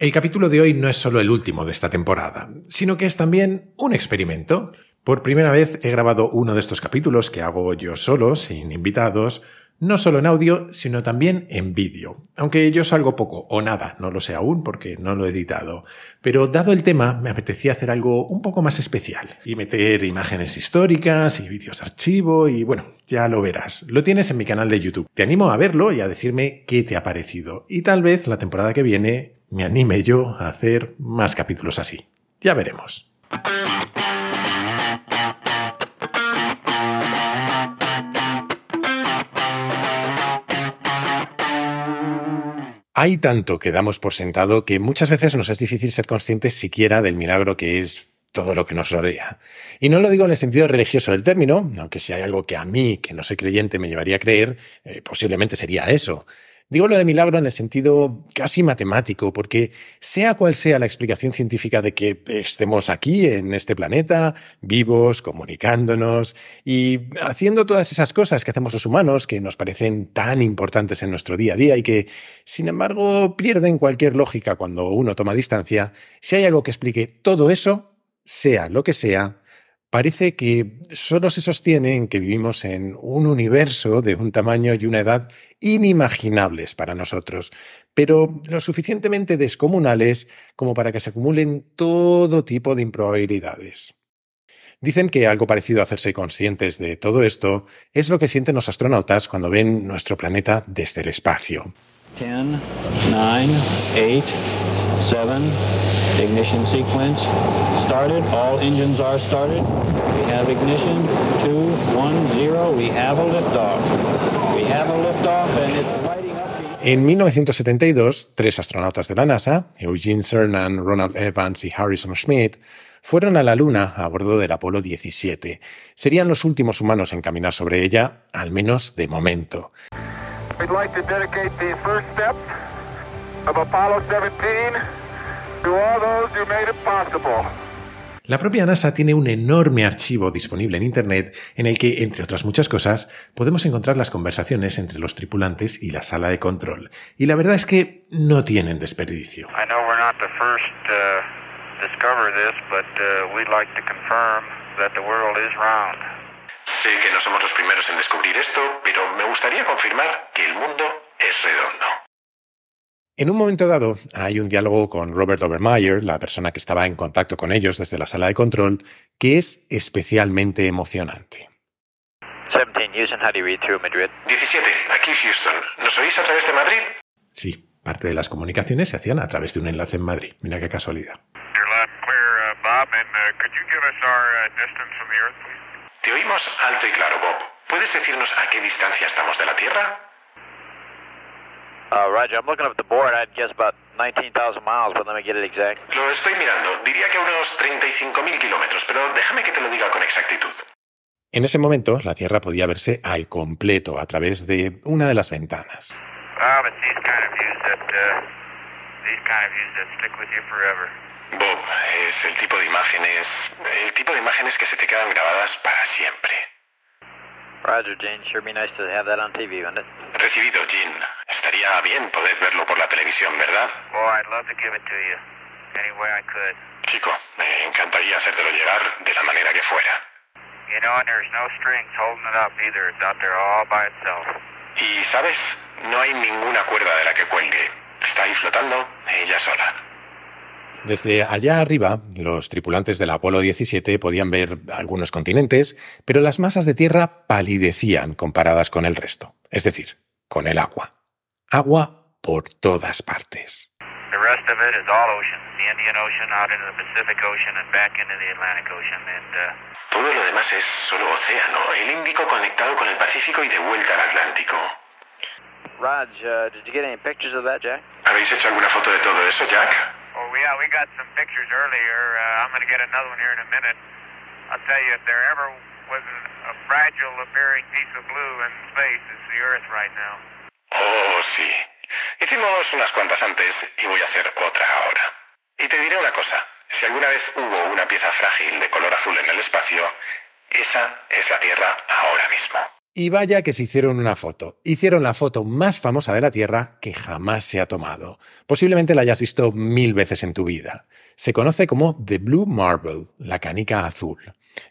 El capítulo de hoy no es solo el último de esta temporada, sino que es también un experimento. Por primera vez he grabado uno de estos capítulos que hago yo solo, sin invitados, no solo en audio, sino también en vídeo. Aunque yo salgo poco o nada, no lo sé aún porque no lo he editado. Pero dado el tema, me apetecía hacer algo un poco más especial y meter imágenes históricas y vídeos de archivo y bueno, ya lo verás. Lo tienes en mi canal de YouTube. Te animo a verlo y a decirme qué te ha parecido. Y tal vez la temporada que viene me anime yo a hacer más capítulos así. Ya veremos. Hay tanto que damos por sentado que muchas veces nos es difícil ser conscientes siquiera del milagro que es todo lo que nos rodea. Y no lo digo en el sentido religioso del término, aunque si hay algo que a mí, que no soy creyente, me llevaría a creer, eh, posiblemente sería eso. Digo lo de milagro en el sentido casi matemático, porque sea cual sea la explicación científica de que estemos aquí, en este planeta, vivos, comunicándonos y haciendo todas esas cosas que hacemos los humanos que nos parecen tan importantes en nuestro día a día y que, sin embargo, pierden cualquier lógica cuando uno toma distancia, si hay algo que explique todo eso, sea lo que sea, parece que solo se sostiene en que vivimos en un universo de un tamaño y una edad inimaginables para nosotros, pero lo suficientemente descomunales como para que se acumulen todo tipo de improbabilidades. Dicen que algo parecido a hacerse conscientes de todo esto es lo que sienten los astronautas cuando ven nuestro planeta desde el espacio. Ignition sequence started. All engines are started. We have ignition. Two, one, zero. We have a liftoff. We have a liftoff and it's lighting up. En 1972, tres astronautas de la NASA, Eugene Cernan, Ronald Evans y Harrison Schmitt, fueron a la Luna a bordo del Apolo 17. Serían los últimos humanos en caminar sobre ella, al menos de momento. We'd like to dedicate the first step of Apollo 17 la propia NASA tiene un enorme archivo disponible en Internet en el que, entre otras muchas cosas, podemos encontrar las conversaciones entre los tripulantes y la sala de control. Y la verdad es que no tienen desperdicio. Sé que no somos los primeros en descubrir esto, pero me gustaría confirmar que el mundo es redondo. En un momento dado, hay un diálogo con Robert Obermeyer, la persona que estaba en contacto con ellos desde la sala de control, que es especialmente emocionante. 17, aquí Houston. ¿Nos oís a través de Madrid? Sí, parte de las comunicaciones se hacían a través de un enlace en Madrid. Mira qué casualidad. Te oímos alto y claro, Bob. ¿Puedes decirnos a qué distancia estamos de la Tierra? Uh, Roger, I'm looking up the board. I'd guess about 19,000 miles, but let me get it exact. Lo estoy mirando. Diría que unos 35.000 kilómetros, pero déjame que te lo diga con exactitud. En ese momento, la Tierra podía verse al completo a través de una de las ventanas. Ah, but these kind of views that, uh, these kind of views that stick with you forever. Bob, es el tipo de imágenes, el tipo de imágenes que se te quedan grabadas para siempre. Roger, Gene. Sure be nice to have that on TV, wouldn't it? Recibido, Gene. Estaría bien poder verlo por la televisión, ¿verdad? Oh, I'd love to give it to you. Any way I could. Chico, me encantaría hacértelo llegar de la manera que fuera. You know, and there's no strings holding it up either. It's out there all by itself. Y, ¿sabes? No hay ninguna cuerda de la que cuelgue. Está ahí flotando ella sola. Desde allá arriba, los tripulantes del Apolo 17 podían ver algunos continentes, pero las masas de tierra palidecían comparadas con el resto, es decir, con el agua. Agua por todas partes. Todo lo demás es solo océano, el Índico conectado con el Pacífico y de vuelta al Atlántico. Raj, uh, did you get any pictures of that, Jack? ¿Habéis hecho alguna foto de todo eso, Jack? Oh, yeah, we got some pictures earlier. Uh, I'm going to get another one here in a minute. I'll tell you, if there ever was a fragile appearing piece of blue in space, it's the Earth right now. Oh, sí. Hicimos unas cuantas antes y voy a hacer otra ahora. Y te diré una cosa. Si alguna vez hubo una pieza frágil de color azul en el espacio, esa es la Tierra ahora mismo. Y vaya que se hicieron una foto. Hicieron la foto más famosa de la Tierra que jamás se ha tomado. Posiblemente la hayas visto mil veces en tu vida. Se conoce como The Blue Marble, la canica azul.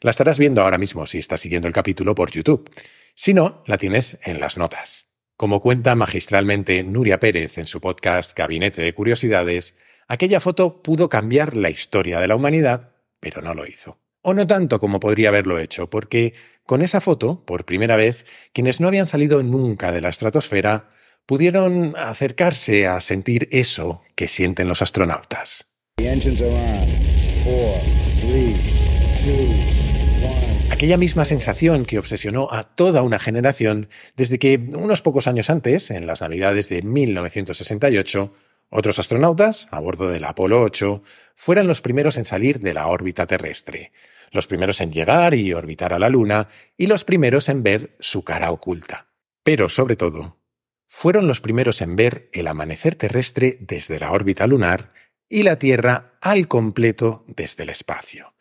La estarás viendo ahora mismo si estás siguiendo el capítulo por YouTube. Si no, la tienes en las notas. Como cuenta magistralmente Nuria Pérez en su podcast Gabinete de Curiosidades, aquella foto pudo cambiar la historia de la humanidad, pero no lo hizo. O no tanto como podría haberlo hecho, porque con esa foto, por primera vez, quienes no habían salido nunca de la estratosfera pudieron acercarse a sentir eso que sienten los astronautas. Aquella misma sensación que obsesionó a toda una generación desde que unos pocos años antes, en las Navidades de 1968, otros astronautas, a bordo del Apolo 8, fueran los primeros en salir de la órbita terrestre, los primeros en llegar y orbitar a la Luna y los primeros en ver su cara oculta. Pero, sobre todo, fueron los primeros en ver el amanecer terrestre desde la órbita lunar y la Tierra al completo desde el espacio.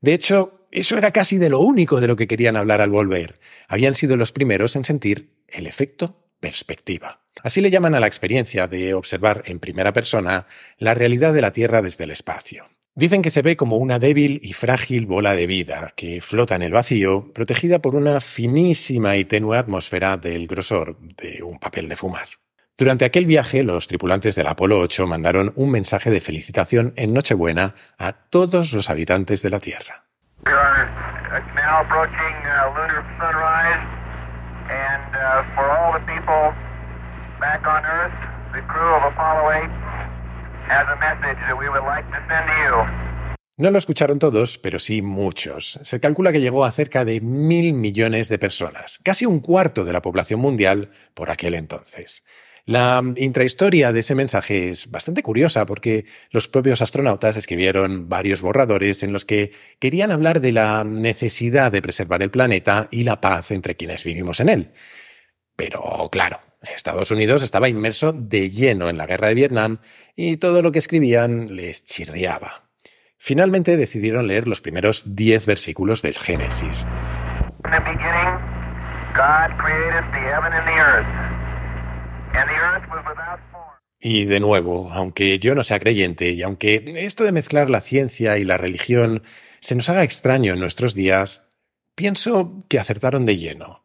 De hecho, eso era casi de lo único de lo que querían hablar al volver. Habían sido los primeros en sentir el efecto perspectiva. Así le llaman a la experiencia de observar en primera persona la realidad de la Tierra desde el espacio. Dicen que se ve como una débil y frágil bola de vida que flota en el vacío, protegida por una finísima y tenue atmósfera del grosor de un papel de fumar. Durante aquel viaje, los tripulantes del Apolo 8 mandaron un mensaje de felicitación en Nochebuena a todos los habitantes de la Tierra. No lo escucharon todos, pero sí muchos. Se calcula que llegó a cerca de mil millones de personas, casi un cuarto de la población mundial por aquel entonces. La intrahistoria de ese mensaje es bastante curiosa porque los propios astronautas escribieron varios borradores en los que querían hablar de la necesidad de preservar el planeta y la paz entre quienes vivimos en él. Pero claro, Estados Unidos estaba inmerso de lleno en la guerra de Vietnam y todo lo que escribían les chirriaba. Finalmente decidieron leer los primeros diez versículos del Génesis. Y de nuevo, aunque yo no sea creyente y aunque esto de mezclar la ciencia y la religión se nos haga extraño en nuestros días, pienso que acertaron de lleno.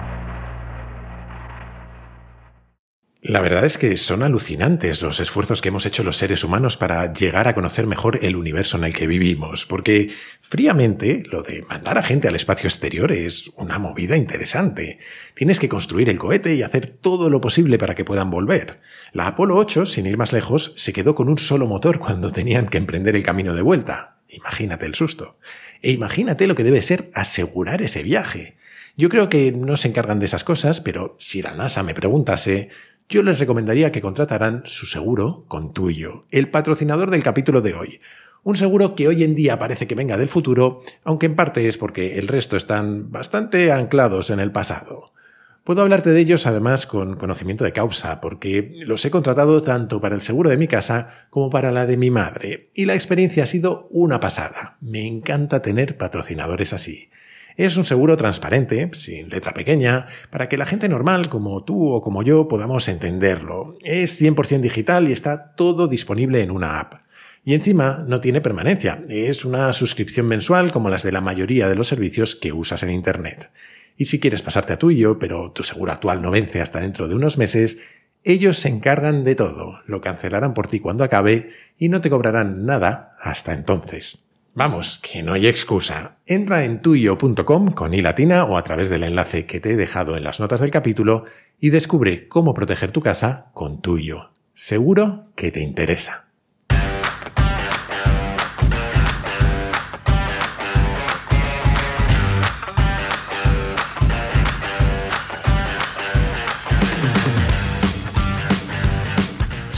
La verdad es que son alucinantes los esfuerzos que hemos hecho los seres humanos para llegar a conocer mejor el universo en el que vivimos, porque fríamente lo de mandar a gente al espacio exterior es una movida interesante. Tienes que construir el cohete y hacer todo lo posible para que puedan volver. La Apolo 8, sin ir más lejos, se quedó con un solo motor cuando tenían que emprender el camino de vuelta. Imagínate el susto. E imagínate lo que debe ser asegurar ese viaje. Yo creo que no se encargan de esas cosas, pero si la NASA me preguntase, yo les recomendaría que contrataran su seguro con tuyo, el patrocinador del capítulo de hoy. Un seguro que hoy en día parece que venga del futuro, aunque en parte es porque el resto están bastante anclados en el pasado. Puedo hablarte de ellos además con conocimiento de causa, porque los he contratado tanto para el seguro de mi casa como para la de mi madre, y la experiencia ha sido una pasada. Me encanta tener patrocinadores así. Es un seguro transparente, sin letra pequeña, para que la gente normal como tú o como yo podamos entenderlo. Es 100% digital y está todo disponible en una app. Y encima no tiene permanencia, es una suscripción mensual como las de la mayoría de los servicios que usas en Internet. Y si quieres pasarte a tuyo, pero tu seguro actual no vence hasta dentro de unos meses, ellos se encargan de todo, lo cancelarán por ti cuando acabe y no te cobrarán nada hasta entonces. Vamos, que no hay excusa. Entra en tuyo.com con i latina o a través del enlace que te he dejado en las notas del capítulo y descubre cómo proteger tu casa con tuyo. Seguro que te interesa.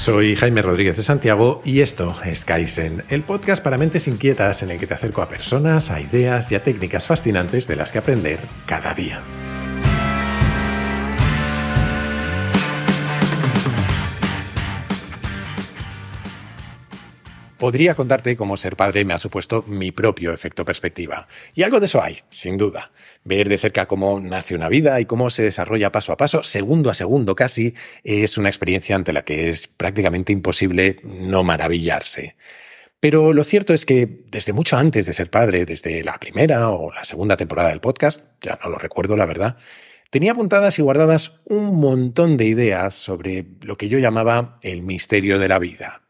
Soy Jaime Rodríguez de Santiago y esto es Kaizen, el podcast para mentes inquietas en el que te acerco a personas, a ideas y a técnicas fascinantes de las que aprender cada día. Podría contarte cómo ser padre me ha supuesto mi propio efecto perspectiva. Y algo de eso hay, sin duda. Ver de cerca cómo nace una vida y cómo se desarrolla paso a paso, segundo a segundo casi, es una experiencia ante la que es prácticamente imposible no maravillarse. Pero lo cierto es que desde mucho antes de ser padre, desde la primera o la segunda temporada del podcast, ya no lo recuerdo la verdad, tenía apuntadas y guardadas un montón de ideas sobre lo que yo llamaba el misterio de la vida.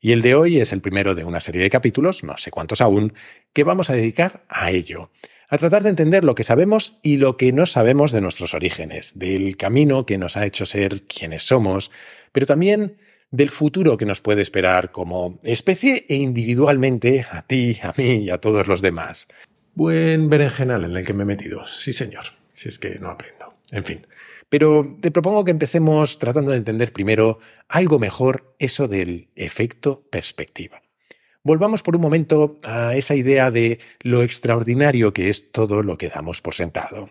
Y el de hoy es el primero de una serie de capítulos, no sé cuántos aún, que vamos a dedicar a ello, a tratar de entender lo que sabemos y lo que no sabemos de nuestros orígenes, del camino que nos ha hecho ser quienes somos, pero también del futuro que nos puede esperar como especie e individualmente a ti, a mí y a todos los demás. Buen berenjenal en el que me he metido, sí señor, si es que no aprendo. En fin, pero te propongo que empecemos tratando de entender primero algo mejor eso del efecto perspectiva. Volvamos por un momento a esa idea de lo extraordinario que es todo lo que damos por sentado.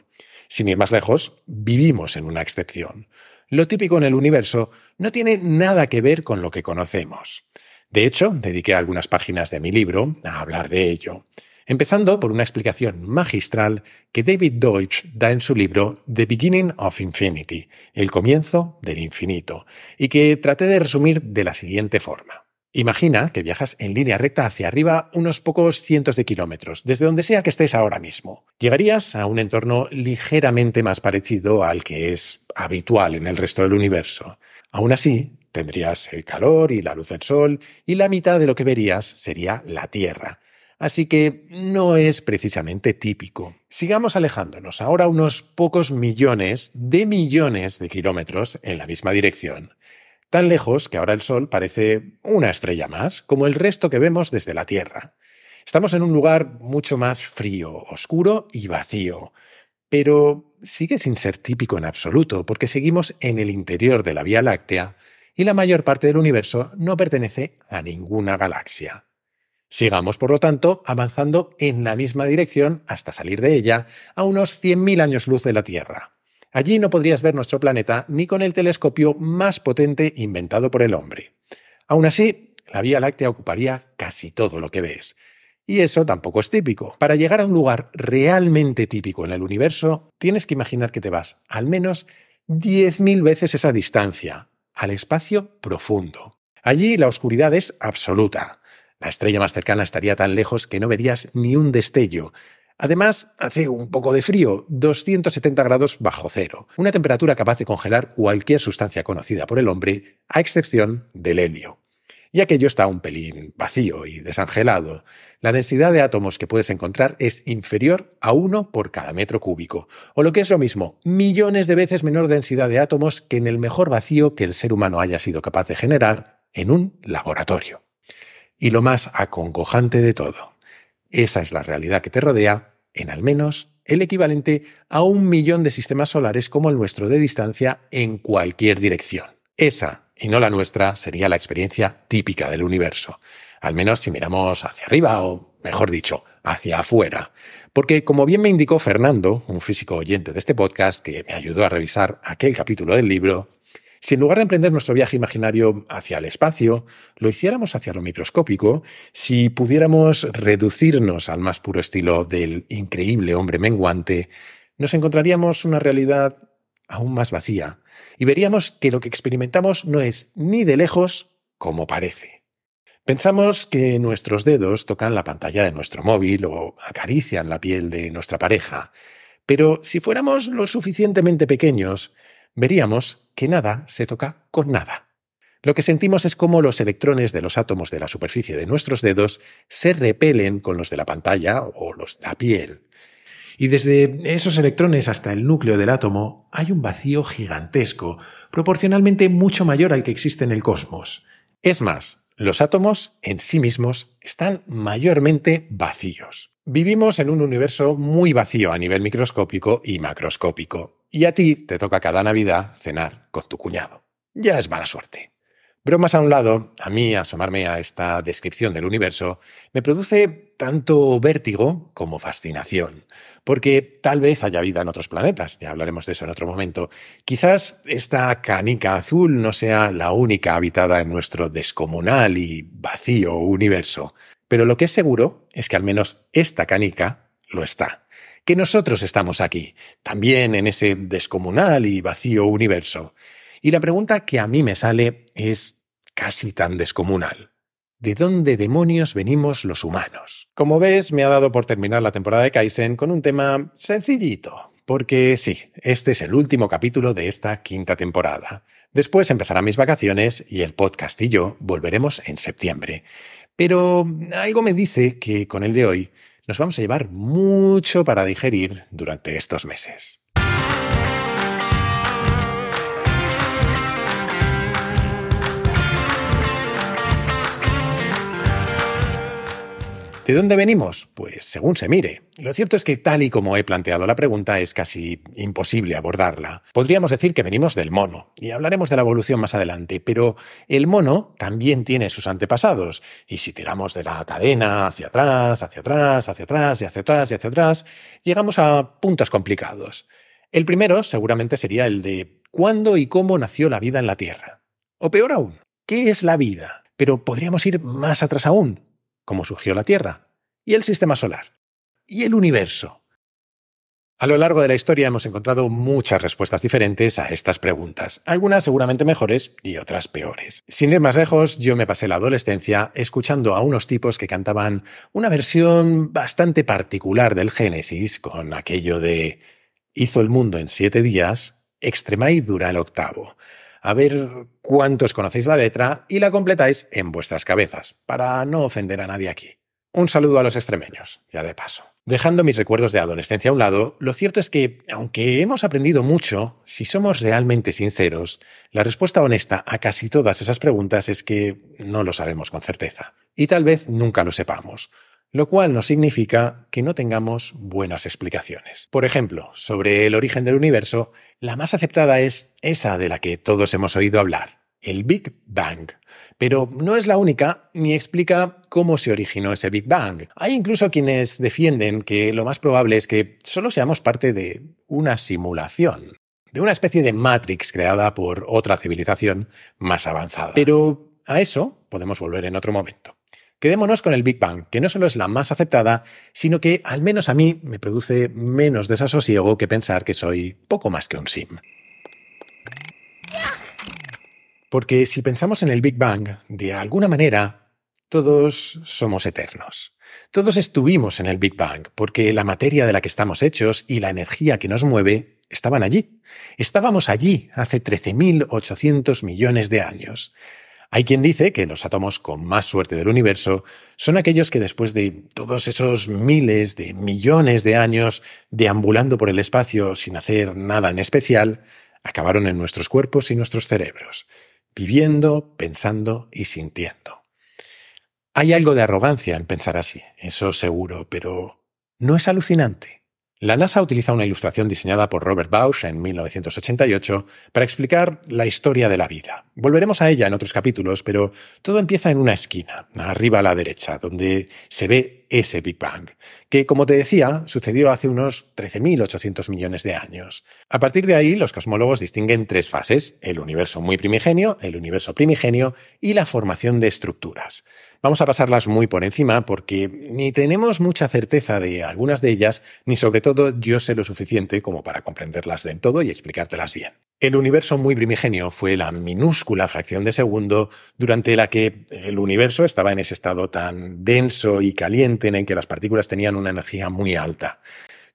Sin ir más lejos, vivimos en una excepción. Lo típico en el universo no tiene nada que ver con lo que conocemos. De hecho, dediqué algunas páginas de mi libro a hablar de ello empezando por una explicación magistral que David Deutsch da en su libro The Beginning of Infinity, el comienzo del infinito, y que traté de resumir de la siguiente forma. Imagina que viajas en línea recta hacia arriba unos pocos cientos de kilómetros, desde donde sea que estés ahora mismo. Llegarías a un entorno ligeramente más parecido al que es habitual en el resto del universo. Aún así, tendrías el calor y la luz del sol, y la mitad de lo que verías sería la Tierra, Así que no es precisamente típico. Sigamos alejándonos ahora unos pocos millones de millones de kilómetros en la misma dirección. Tan lejos que ahora el Sol parece una estrella más, como el resto que vemos desde la Tierra. Estamos en un lugar mucho más frío, oscuro y vacío. Pero sigue sin ser típico en absoluto, porque seguimos en el interior de la Vía Láctea y la mayor parte del universo no pertenece a ninguna galaxia. Sigamos, por lo tanto, avanzando en la misma dirección hasta salir de ella a unos 100.000 años luz de la Tierra. Allí no podrías ver nuestro planeta ni con el telescopio más potente inventado por el hombre. Aún así, la Vía Láctea ocuparía casi todo lo que ves. Y eso tampoco es típico. Para llegar a un lugar realmente típico en el universo, tienes que imaginar que te vas al menos 10.000 veces esa distancia, al espacio profundo. Allí la oscuridad es absoluta. La estrella más cercana estaría tan lejos que no verías ni un destello. Además, hace un poco de frío, 270 grados bajo cero, una temperatura capaz de congelar cualquier sustancia conocida por el hombre, a excepción del helio. Y aquello está un pelín vacío y desangelado. La densidad de átomos que puedes encontrar es inferior a uno por cada metro cúbico, o lo que es lo mismo, millones de veces menor densidad de átomos que en el mejor vacío que el ser humano haya sido capaz de generar en un laboratorio. Y lo más acongojante de todo, esa es la realidad que te rodea en al menos el equivalente a un millón de sistemas solares como el nuestro de distancia en cualquier dirección. Esa, y no la nuestra, sería la experiencia típica del universo, al menos si miramos hacia arriba o, mejor dicho, hacia afuera. Porque, como bien me indicó Fernando, un físico oyente de este podcast que me ayudó a revisar aquel capítulo del libro, si en lugar de emprender nuestro viaje imaginario hacia el espacio, lo hiciéramos hacia lo microscópico, si pudiéramos reducirnos al más puro estilo del increíble hombre menguante, nos encontraríamos una realidad aún más vacía y veríamos que lo que experimentamos no es ni de lejos como parece. Pensamos que nuestros dedos tocan la pantalla de nuestro móvil o acarician la piel de nuestra pareja, pero si fuéramos lo suficientemente pequeños, veríamos que nada se toca con nada. Lo que sentimos es cómo los electrones de los átomos de la superficie de nuestros dedos se repelen con los de la pantalla o los de la piel. Y desde esos electrones hasta el núcleo del átomo hay un vacío gigantesco, proporcionalmente mucho mayor al que existe en el cosmos. Es más, los átomos en sí mismos están mayormente vacíos. Vivimos en un universo muy vacío a nivel microscópico y macroscópico, y a ti te toca cada Navidad cenar con tu cuñado. Ya es mala suerte. Bromas a un lado, a mí asomarme a esta descripción del universo me produce tanto vértigo como fascinación, porque tal vez haya vida en otros planetas, ya hablaremos de eso en otro momento. Quizás esta canica azul no sea la única habitada en nuestro descomunal y vacío universo, pero lo que es seguro es que al menos esta canica lo está, que nosotros estamos aquí, también en ese descomunal y vacío universo. Y la pregunta que a mí me sale es casi tan descomunal. ¿De dónde demonios venimos los humanos? Como ves, me ha dado por terminar la temporada de Kaizen con un tema sencillito. Porque sí, este es el último capítulo de esta quinta temporada. Después empezarán mis vacaciones y el podcast y yo volveremos en septiembre. Pero algo me dice que con el de hoy nos vamos a llevar mucho para digerir durante estos meses. ¿De dónde venimos? Pues según se mire. Lo cierto es que tal y como he planteado la pregunta es casi imposible abordarla. Podríamos decir que venimos del mono, y hablaremos de la evolución más adelante, pero el mono también tiene sus antepasados, y si tiramos de la cadena hacia atrás, hacia atrás, hacia atrás, y hacia atrás, y hacia atrás, llegamos a puntos complicados. El primero seguramente sería el de ¿cuándo y cómo nació la vida en la Tierra? O peor aún, ¿qué es la vida? Pero podríamos ir más atrás aún cómo surgió la Tierra, y el Sistema Solar, y el universo. A lo largo de la historia hemos encontrado muchas respuestas diferentes a estas preguntas, algunas seguramente mejores y otras peores. Sin ir más lejos, yo me pasé la adolescencia escuchando a unos tipos que cantaban una versión bastante particular del Génesis con aquello de hizo el mundo en siete días, y dura el octavo a ver cuántos conocéis la letra y la completáis en vuestras cabezas, para no ofender a nadie aquí. Un saludo a los extremeños, ya de paso. Dejando mis recuerdos de adolescencia a un lado, lo cierto es que, aunque hemos aprendido mucho, si somos realmente sinceros, la respuesta honesta a casi todas esas preguntas es que no lo sabemos con certeza. Y tal vez nunca lo sepamos lo cual no significa que no tengamos buenas explicaciones. Por ejemplo, sobre el origen del universo, la más aceptada es esa de la que todos hemos oído hablar, el Big Bang. Pero no es la única ni explica cómo se originó ese Big Bang. Hay incluso quienes defienden que lo más probable es que solo seamos parte de una simulación, de una especie de Matrix creada por otra civilización más avanzada. Pero a eso podemos volver en otro momento. Quedémonos con el Big Bang, que no solo es la más aceptada, sino que al menos a mí me produce menos desasosiego que pensar que soy poco más que un sim. Porque si pensamos en el Big Bang, de alguna manera, todos somos eternos. Todos estuvimos en el Big Bang, porque la materia de la que estamos hechos y la energía que nos mueve estaban allí. Estábamos allí hace 13.800 millones de años. Hay quien dice que los átomos con más suerte del universo son aquellos que después de todos esos miles de millones de años deambulando por el espacio sin hacer nada en especial, acabaron en nuestros cuerpos y nuestros cerebros, viviendo, pensando y sintiendo. Hay algo de arrogancia en pensar así, eso seguro, pero ¿no es alucinante? La NASA utiliza una ilustración diseñada por Robert Bausch en 1988 para explicar la historia de la vida. Volveremos a ella en otros capítulos, pero todo empieza en una esquina, arriba a la derecha, donde se ve ese Big Bang, que, como te decía, sucedió hace unos 13.800 millones de años. A partir de ahí, los cosmólogos distinguen tres fases, el universo muy primigenio, el universo primigenio y la formación de estructuras. Vamos a pasarlas muy por encima porque ni tenemos mucha certeza de algunas de ellas, ni sobre todo yo sé lo suficiente como para comprenderlas del todo y explicártelas bien. El universo muy primigenio fue la minúscula fracción de segundo durante la que el universo estaba en ese estado tan denso y caliente en el que las partículas tenían una energía muy alta.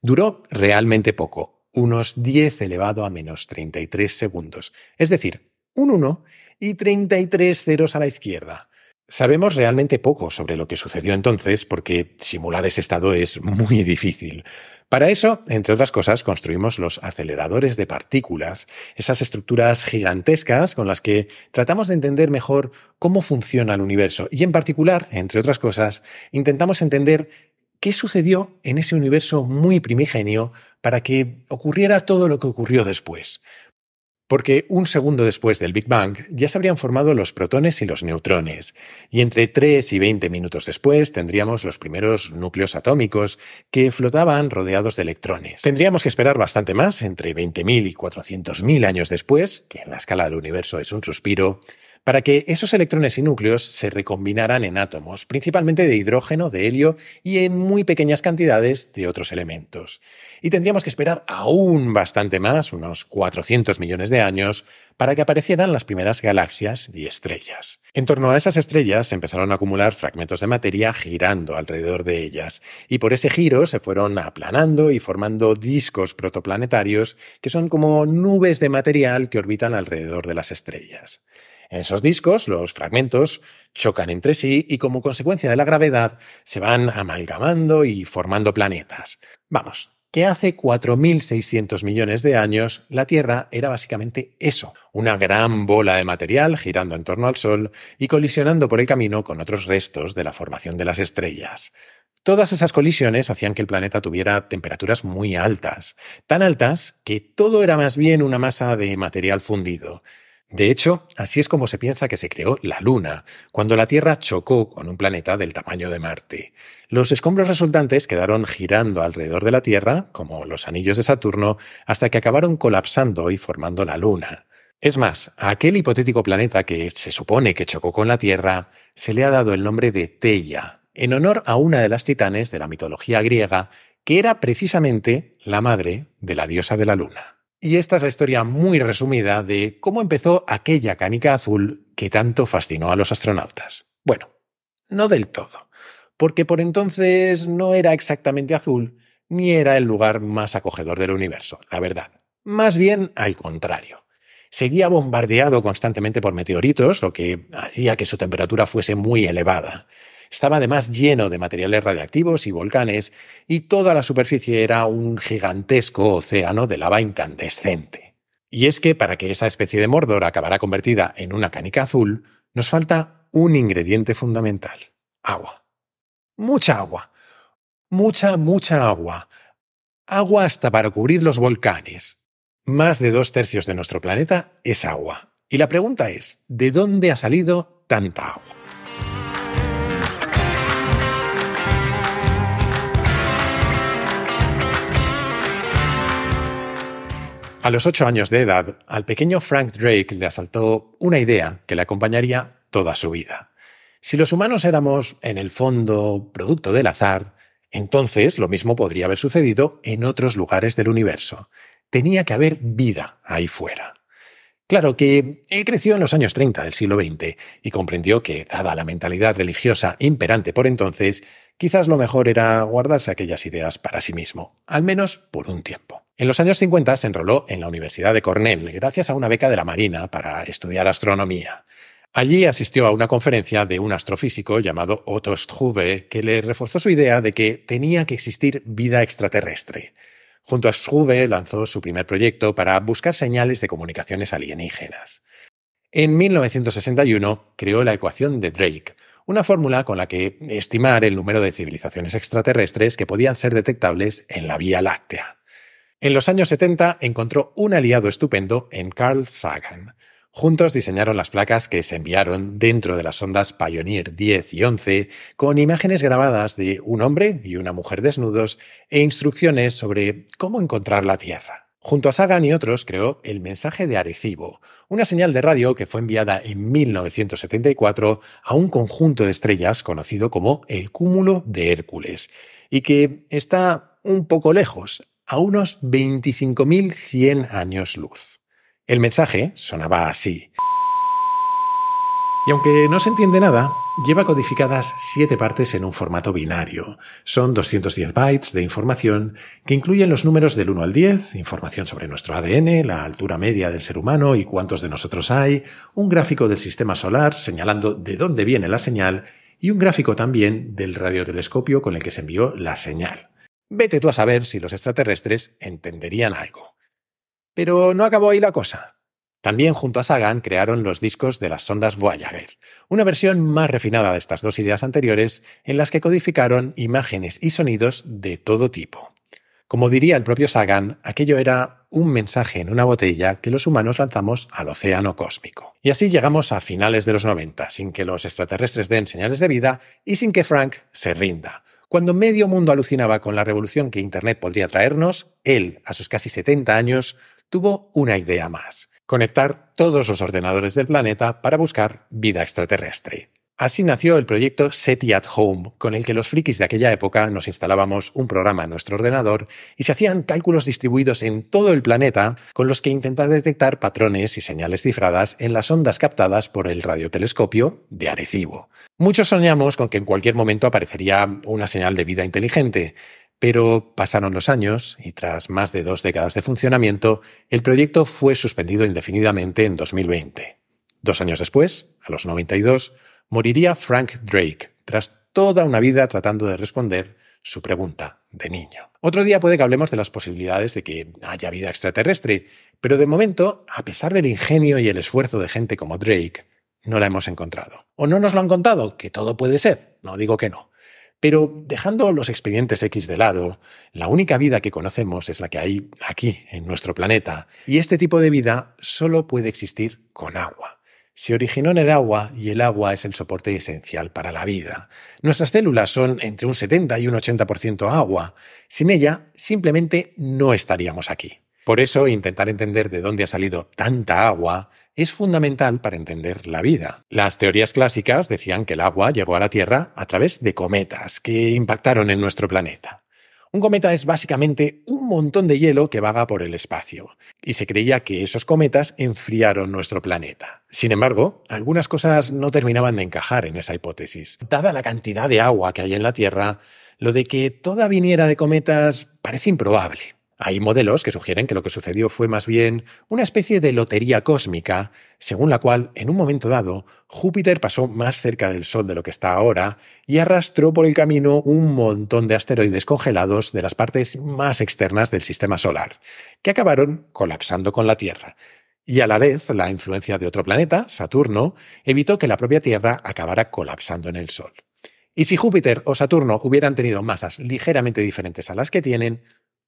Duró realmente poco, unos 10 elevado a menos 33 segundos, es decir, un 1 y 33 ceros a la izquierda. Sabemos realmente poco sobre lo que sucedió entonces porque simular ese estado es muy difícil. Para eso, entre otras cosas, construimos los aceleradores de partículas, esas estructuras gigantescas con las que tratamos de entender mejor cómo funciona el universo y en particular, entre otras cosas, intentamos entender qué sucedió en ese universo muy primigenio para que ocurriera todo lo que ocurrió después. Porque un segundo después del Big Bang ya se habrían formado los protones y los neutrones, y entre 3 y 20 minutos después tendríamos los primeros núcleos atómicos que flotaban rodeados de electrones. Tendríamos que esperar bastante más, entre 20.000 y 400.000 años después, que en la escala del universo es un suspiro, para que esos electrones y núcleos se recombinaran en átomos, principalmente de hidrógeno, de helio y en muy pequeñas cantidades de otros elementos. Y tendríamos que esperar aún bastante más, unos 400 millones de años, para que aparecieran las primeras galaxias y estrellas. En torno a esas estrellas se empezaron a acumular fragmentos de materia girando alrededor de ellas, y por ese giro se fueron aplanando y formando discos protoplanetarios que son como nubes de material que orbitan alrededor de las estrellas. En esos discos, los fragmentos chocan entre sí y como consecuencia de la gravedad se van amalgamando y formando planetas. Vamos, que hace 4.600 millones de años la Tierra era básicamente eso, una gran bola de material girando en torno al Sol y colisionando por el camino con otros restos de la formación de las estrellas. Todas esas colisiones hacían que el planeta tuviera temperaturas muy altas, tan altas que todo era más bien una masa de material fundido, de hecho, así es como se piensa que se creó la Luna, cuando la Tierra chocó con un planeta del tamaño de Marte. Los escombros resultantes quedaron girando alrededor de la Tierra, como los anillos de Saturno, hasta que acabaron colapsando y formando la Luna. Es más, a aquel hipotético planeta que se supone que chocó con la Tierra se le ha dado el nombre de Teia, en honor a una de las titanes de la mitología griega, que era precisamente la madre de la diosa de la Luna. Y esta es la historia muy resumida de cómo empezó aquella canica azul que tanto fascinó a los astronautas. Bueno, no del todo, porque por entonces no era exactamente azul, ni era el lugar más acogedor del universo, la verdad. Más bien al contrario. Seguía bombardeado constantemente por meteoritos, lo que hacía que su temperatura fuese muy elevada. Estaba además lleno de materiales radiactivos y volcanes, y toda la superficie era un gigantesco océano de lava incandescente. Y es que para que esa especie de Mordor acabara convertida en una canica azul, nos falta un ingrediente fundamental, agua. Mucha agua. Mucha, mucha agua. Agua hasta para cubrir los volcanes. Más de dos tercios de nuestro planeta es agua. Y la pregunta es, ¿de dónde ha salido tanta agua? A los ocho años de edad, al pequeño Frank Drake le asaltó una idea que le acompañaría toda su vida. Si los humanos éramos, en el fondo, producto del azar, entonces lo mismo podría haber sucedido en otros lugares del universo. Tenía que haber vida ahí fuera. Claro que él creció en los años 30 del siglo XX y comprendió que, dada la mentalidad religiosa imperante por entonces, quizás lo mejor era guardarse aquellas ideas para sí mismo, al menos por un tiempo. En los años 50 se enroló en la Universidad de Cornell gracias a una beca de la Marina para estudiar astronomía. Allí asistió a una conferencia de un astrofísico llamado Otto Struve que le reforzó su idea de que tenía que existir vida extraterrestre. Junto a Struve lanzó su primer proyecto para buscar señales de comunicaciones alienígenas. En 1961 creó la ecuación de Drake, una fórmula con la que estimar el número de civilizaciones extraterrestres que podían ser detectables en la Vía Láctea. En los años 70 encontró un aliado estupendo en Carl Sagan. Juntos diseñaron las placas que se enviaron dentro de las sondas Pioneer 10 y 11 con imágenes grabadas de un hombre y una mujer desnudos e instrucciones sobre cómo encontrar la Tierra. Junto a Sagan y otros creó el mensaje de Arecibo, una señal de radio que fue enviada en 1974 a un conjunto de estrellas conocido como el cúmulo de Hércules, y que está un poco lejos, a unos 25.100 años luz. El mensaje sonaba así. Y aunque no se entiende nada, lleva codificadas siete partes en un formato binario. Son 210 bytes de información que incluyen los números del 1 al 10, información sobre nuestro ADN, la altura media del ser humano y cuántos de nosotros hay, un gráfico del sistema solar señalando de dónde viene la señal y un gráfico también del radiotelescopio con el que se envió la señal. Vete tú a saber si los extraterrestres entenderían algo. Pero no acabó ahí la cosa. También junto a Sagan crearon los discos de las sondas Voyager, una versión más refinada de estas dos ideas anteriores en las que codificaron imágenes y sonidos de todo tipo. Como diría el propio Sagan, aquello era un mensaje en una botella que los humanos lanzamos al océano cósmico. Y así llegamos a finales de los 90, sin que los extraterrestres den señales de vida y sin que Frank se rinda. Cuando medio mundo alucinaba con la revolución que Internet podría traernos, él, a sus casi 70 años, tuvo una idea más. Conectar todos los ordenadores del planeta para buscar vida extraterrestre. Así nació el proyecto SETI at Home, con el que los frikis de aquella época nos instalábamos un programa en nuestro ordenador y se hacían cálculos distribuidos en todo el planeta con los que intentar detectar patrones y señales cifradas en las ondas captadas por el radiotelescopio de Arecibo. Muchos soñamos con que en cualquier momento aparecería una señal de vida inteligente, pero pasaron los años y tras más de dos décadas de funcionamiento, el proyecto fue suspendido indefinidamente en 2020. Dos años después, a los 92, moriría Frank Drake tras toda una vida tratando de responder su pregunta de niño. Otro día puede que hablemos de las posibilidades de que haya vida extraterrestre, pero de momento, a pesar del ingenio y el esfuerzo de gente como Drake, no la hemos encontrado. O no nos lo han contado, que todo puede ser, no digo que no. Pero dejando los expedientes X de lado, la única vida que conocemos es la que hay aquí, en nuestro planeta, y este tipo de vida solo puede existir con agua se originó en el agua y el agua es el soporte esencial para la vida. Nuestras células son entre un 70 y un 80% agua. Sin ella, simplemente no estaríamos aquí. Por eso, intentar entender de dónde ha salido tanta agua es fundamental para entender la vida. Las teorías clásicas decían que el agua llegó a la Tierra a través de cometas que impactaron en nuestro planeta. Un cometa es básicamente un montón de hielo que vaga por el espacio, y se creía que esos cometas enfriaron nuestro planeta. Sin embargo, algunas cosas no terminaban de encajar en esa hipótesis. Dada la cantidad de agua que hay en la Tierra, lo de que toda viniera de cometas parece improbable. Hay modelos que sugieren que lo que sucedió fue más bien una especie de lotería cósmica, según la cual, en un momento dado, Júpiter pasó más cerca del Sol de lo que está ahora y arrastró por el camino un montón de asteroides congelados de las partes más externas del sistema solar, que acabaron colapsando con la Tierra. Y a la vez, la influencia de otro planeta, Saturno, evitó que la propia Tierra acabara colapsando en el Sol. Y si Júpiter o Saturno hubieran tenido masas ligeramente diferentes a las que tienen,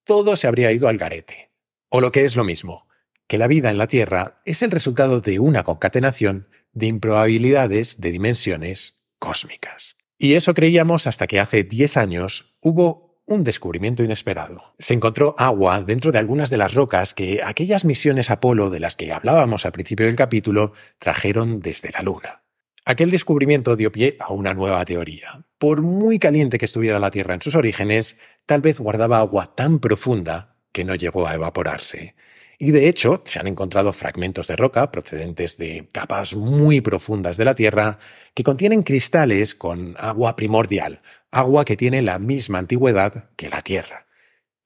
todo se habría ido al garete. O lo que es lo mismo, que la vida en la Tierra es el resultado de una concatenación de improbabilidades de dimensiones cósmicas. Y eso creíamos hasta que hace 10 años hubo un descubrimiento inesperado. Se encontró agua dentro de algunas de las rocas que aquellas misiones Apolo de las que hablábamos al principio del capítulo trajeron desde la Luna. Aquel descubrimiento dio pie a una nueva teoría. Por muy caliente que estuviera la Tierra en sus orígenes, tal vez guardaba agua tan profunda que no llegó a evaporarse. Y de hecho, se han encontrado fragmentos de roca procedentes de capas muy profundas de la Tierra que contienen cristales con agua primordial, agua que tiene la misma antigüedad que la Tierra.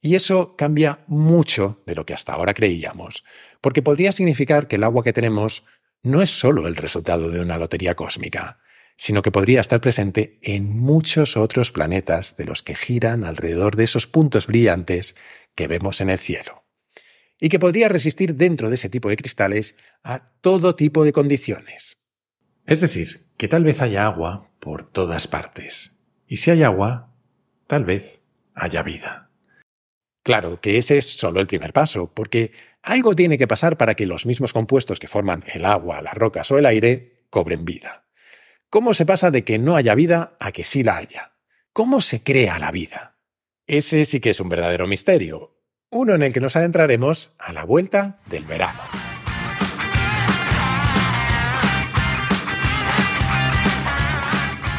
Y eso cambia mucho de lo que hasta ahora creíamos, porque podría significar que el agua que tenemos no es solo el resultado de una lotería cósmica, sino que podría estar presente en muchos otros planetas de los que giran alrededor de esos puntos brillantes que vemos en el cielo, y que podría resistir dentro de ese tipo de cristales a todo tipo de condiciones. Es decir, que tal vez haya agua por todas partes, y si hay agua, tal vez haya vida. Claro que ese es solo el primer paso, porque algo tiene que pasar para que los mismos compuestos que forman el agua, las rocas o el aire cobren vida. ¿Cómo se pasa de que no haya vida a que sí la haya? ¿Cómo se crea la vida? Ese sí que es un verdadero misterio, uno en el que nos adentraremos a la vuelta del verano.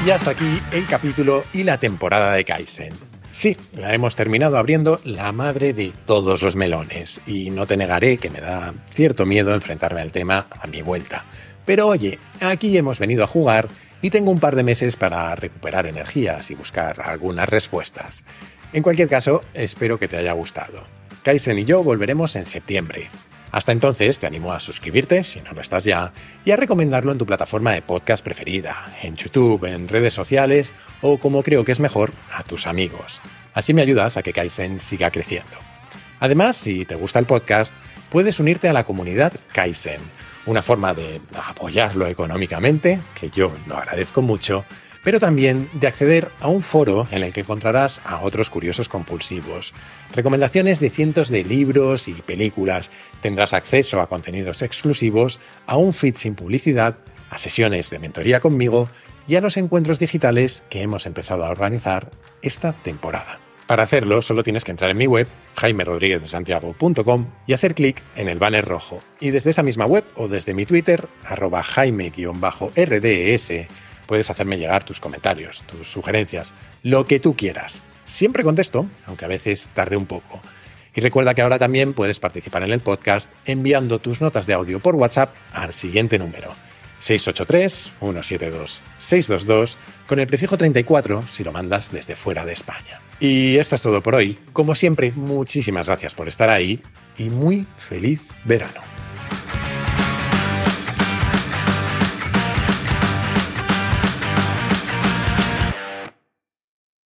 Y hasta aquí el capítulo y la temporada de Kaizen. Sí, la hemos terminado abriendo la madre de todos los melones, y no te negaré que me da cierto miedo enfrentarme al tema a mi vuelta. Pero oye, aquí hemos venido a jugar y tengo un par de meses para recuperar energías y buscar algunas respuestas. En cualquier caso, espero que te haya gustado. Kaisen y yo volveremos en septiembre. Hasta entonces te animo a suscribirte, si no lo estás ya, y a recomendarlo en tu plataforma de podcast preferida, en YouTube, en redes sociales o, como creo que es mejor, a tus amigos. Así me ayudas a que Kaizen siga creciendo. Además, si te gusta el podcast, puedes unirte a la comunidad Kaizen, una forma de apoyarlo económicamente, que yo lo agradezco mucho, pero también de acceder a un foro en el que encontrarás a otros curiosos compulsivos, recomendaciones de cientos de libros y películas, tendrás acceso a contenidos exclusivos, a un feed sin publicidad, a sesiones de mentoría conmigo y a los encuentros digitales que hemos empezado a organizar esta temporada. Para hacerlo, solo tienes que entrar en mi web, jaimerodriguezdesantiago.com, y hacer clic en el banner rojo. Y desde esa misma web o desde mi Twitter, arroba jaime-rds, puedes hacerme llegar tus comentarios, tus sugerencias, lo que tú quieras. Siempre contesto, aunque a veces tarde un poco. Y recuerda que ahora también puedes participar en el podcast enviando tus notas de audio por WhatsApp al siguiente número 683-172-622 con el prefijo 34 si lo mandas desde fuera de España. Y esto es todo por hoy. Como siempre, muchísimas gracias por estar ahí y muy feliz verano.